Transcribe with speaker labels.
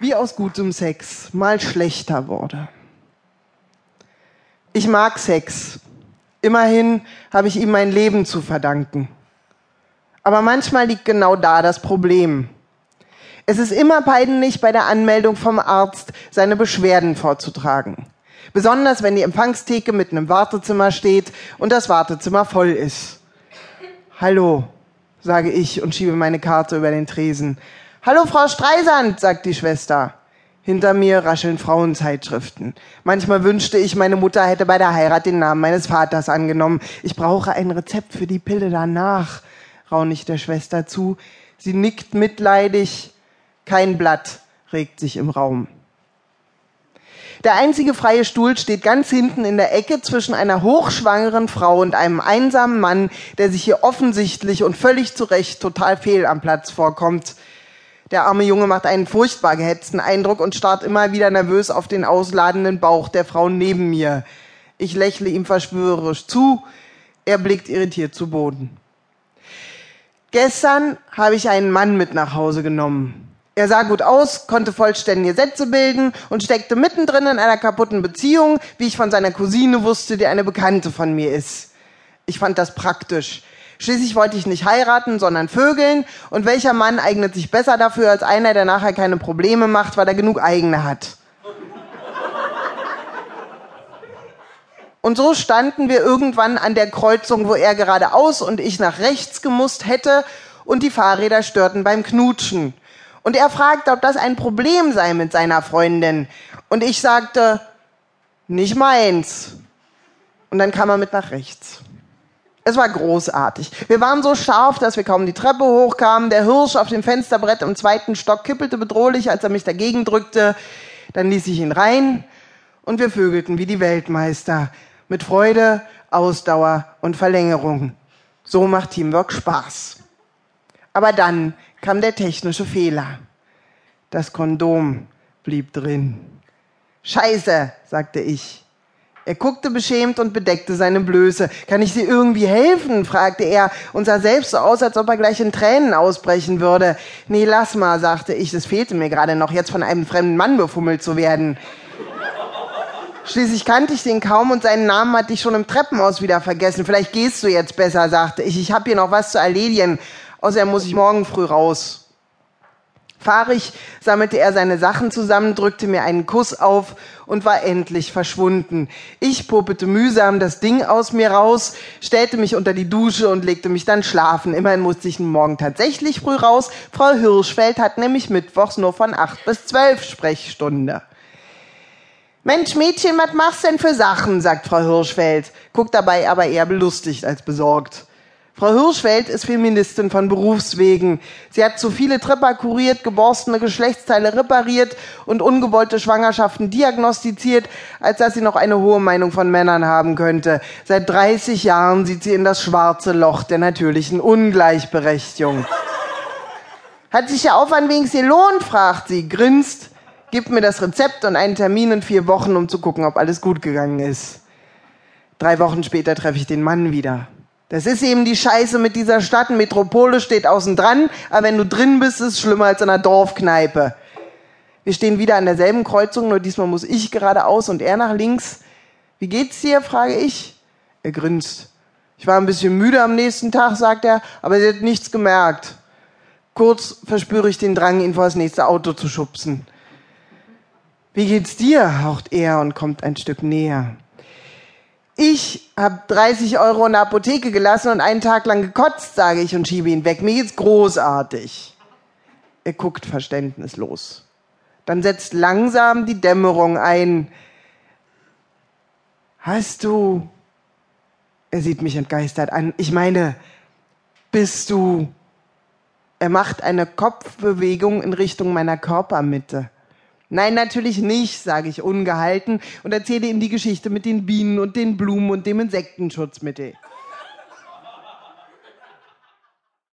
Speaker 1: wie aus gutem Sex mal schlechter wurde. Ich mag Sex. Immerhin habe ich ihm mein Leben zu verdanken. Aber manchmal liegt genau da das Problem. Es ist immer peinlich, bei der Anmeldung vom Arzt seine Beschwerden vorzutragen. Besonders wenn die Empfangstheke mitten im Wartezimmer steht und das Wartezimmer voll ist. Hallo, sage ich und schiebe meine Karte über den Tresen. Hallo, Frau Streisand, sagt die Schwester. Hinter mir rascheln Frauenzeitschriften. Manchmal wünschte ich, meine Mutter hätte bei der Heirat den Namen meines Vaters angenommen. Ich brauche ein Rezept für die Pille danach, raune ich der Schwester zu. Sie nickt mitleidig. Kein Blatt regt sich im Raum. Der einzige freie Stuhl steht ganz hinten in der Ecke zwischen einer hochschwangeren Frau und einem einsamen Mann, der sich hier offensichtlich und völlig zu Recht total fehl am Platz vorkommt. Der arme Junge macht einen furchtbar gehetzten Eindruck und starrt immer wieder nervös auf den ausladenden Bauch der Frau neben mir. Ich lächle ihm verschwörerisch zu. Er blickt irritiert zu Boden. Gestern habe ich einen Mann mit nach Hause genommen. Er sah gut aus, konnte vollständige Sätze bilden und steckte mittendrin in einer kaputten Beziehung, wie ich von seiner Cousine wusste, die eine Bekannte von mir ist. Ich fand das praktisch. Schließlich wollte ich nicht heiraten, sondern vögeln. Und welcher Mann eignet sich besser dafür als einer, der nachher keine Probleme macht, weil er genug eigene hat? Und so standen wir irgendwann an der Kreuzung, wo er geradeaus und ich nach rechts gemusst hätte und die Fahrräder störten beim Knutschen. Und er fragte, ob das ein Problem sei mit seiner Freundin. Und ich sagte, nicht meins. Und dann kam er mit nach rechts. Es war großartig. Wir waren so scharf, dass wir kaum die Treppe hochkamen. Der Hirsch auf dem Fensterbrett im zweiten Stock kippelte bedrohlich, als er mich dagegen drückte. Dann ließ ich ihn rein und wir vögelten wie die Weltmeister. Mit Freude, Ausdauer und Verlängerung. So macht Teamwork Spaß. Aber dann kam der technische Fehler. Das Kondom blieb drin. Scheiße, sagte ich. Er guckte beschämt und bedeckte seine Blöße. Kann ich Sie irgendwie helfen? fragte er und sah selbst so aus, als ob er gleich in Tränen ausbrechen würde. Nee, lass mal, sagte ich, das fehlte mir gerade noch, jetzt von einem fremden Mann befummelt zu werden. Schließlich kannte ich den kaum und seinen Namen hatte ich schon im Treppenhaus wieder vergessen. Vielleicht gehst du jetzt besser, sagte ich. Ich habe hier noch was zu erledigen. Außerdem muss ich morgen früh raus. Fahrig sammelte er seine Sachen zusammen, drückte mir einen Kuss auf und war endlich verschwunden. Ich puppete mühsam das Ding aus mir raus, stellte mich unter die Dusche und legte mich dann schlafen. Immerhin musste ich morgen tatsächlich früh raus. Frau Hirschfeld hat nämlich mittwochs nur von acht bis zwölf Sprechstunde. Mensch, Mädchen, was machst denn für Sachen? sagt Frau Hirschfeld, guckt dabei aber eher belustigt als besorgt. Frau Hirschfeld ist Feministin von Berufswegen. Sie hat zu viele Tripper kuriert, geborstene Geschlechtsteile repariert und ungewollte Schwangerschaften diagnostiziert, als dass sie noch eine hohe Meinung von Männern haben könnte. Seit 30 Jahren sieht sie in das schwarze Loch der natürlichen Ungleichberechtigung. Hat sich der Aufwand wenigstens gelohnt, fragt sie, grinst, gibt mir das Rezept und einen Termin in vier Wochen, um zu gucken, ob alles gut gegangen ist. Drei Wochen später treffe ich den Mann wieder. Das ist eben die Scheiße mit dieser Stadt. Metropole steht außen dran, aber wenn du drin bist, ist es schlimmer als in einer Dorfkneipe. Wir stehen wieder an derselben Kreuzung, nur diesmal muss ich geradeaus und er nach links. Wie geht's dir? frage ich. Er grinst. Ich war ein bisschen müde am nächsten Tag, sagt er, aber sie hat nichts gemerkt. Kurz verspüre ich den Drang, ihn vor das nächste Auto zu schubsen. Wie geht's dir? haucht er und kommt ein Stück näher. Ich habe 30 Euro in der Apotheke gelassen und einen Tag lang gekotzt, sage ich und schiebe ihn weg. Mir geht's großartig. Er guckt verständnislos. Dann setzt langsam die Dämmerung ein. Hast du. Er sieht mich entgeistert an. Ich meine, bist du. Er macht eine Kopfbewegung in Richtung meiner Körpermitte. Nein, natürlich nicht, sage ich ungehalten und erzähle ihm die Geschichte mit den Bienen und den Blumen und dem Insektenschutzmittel.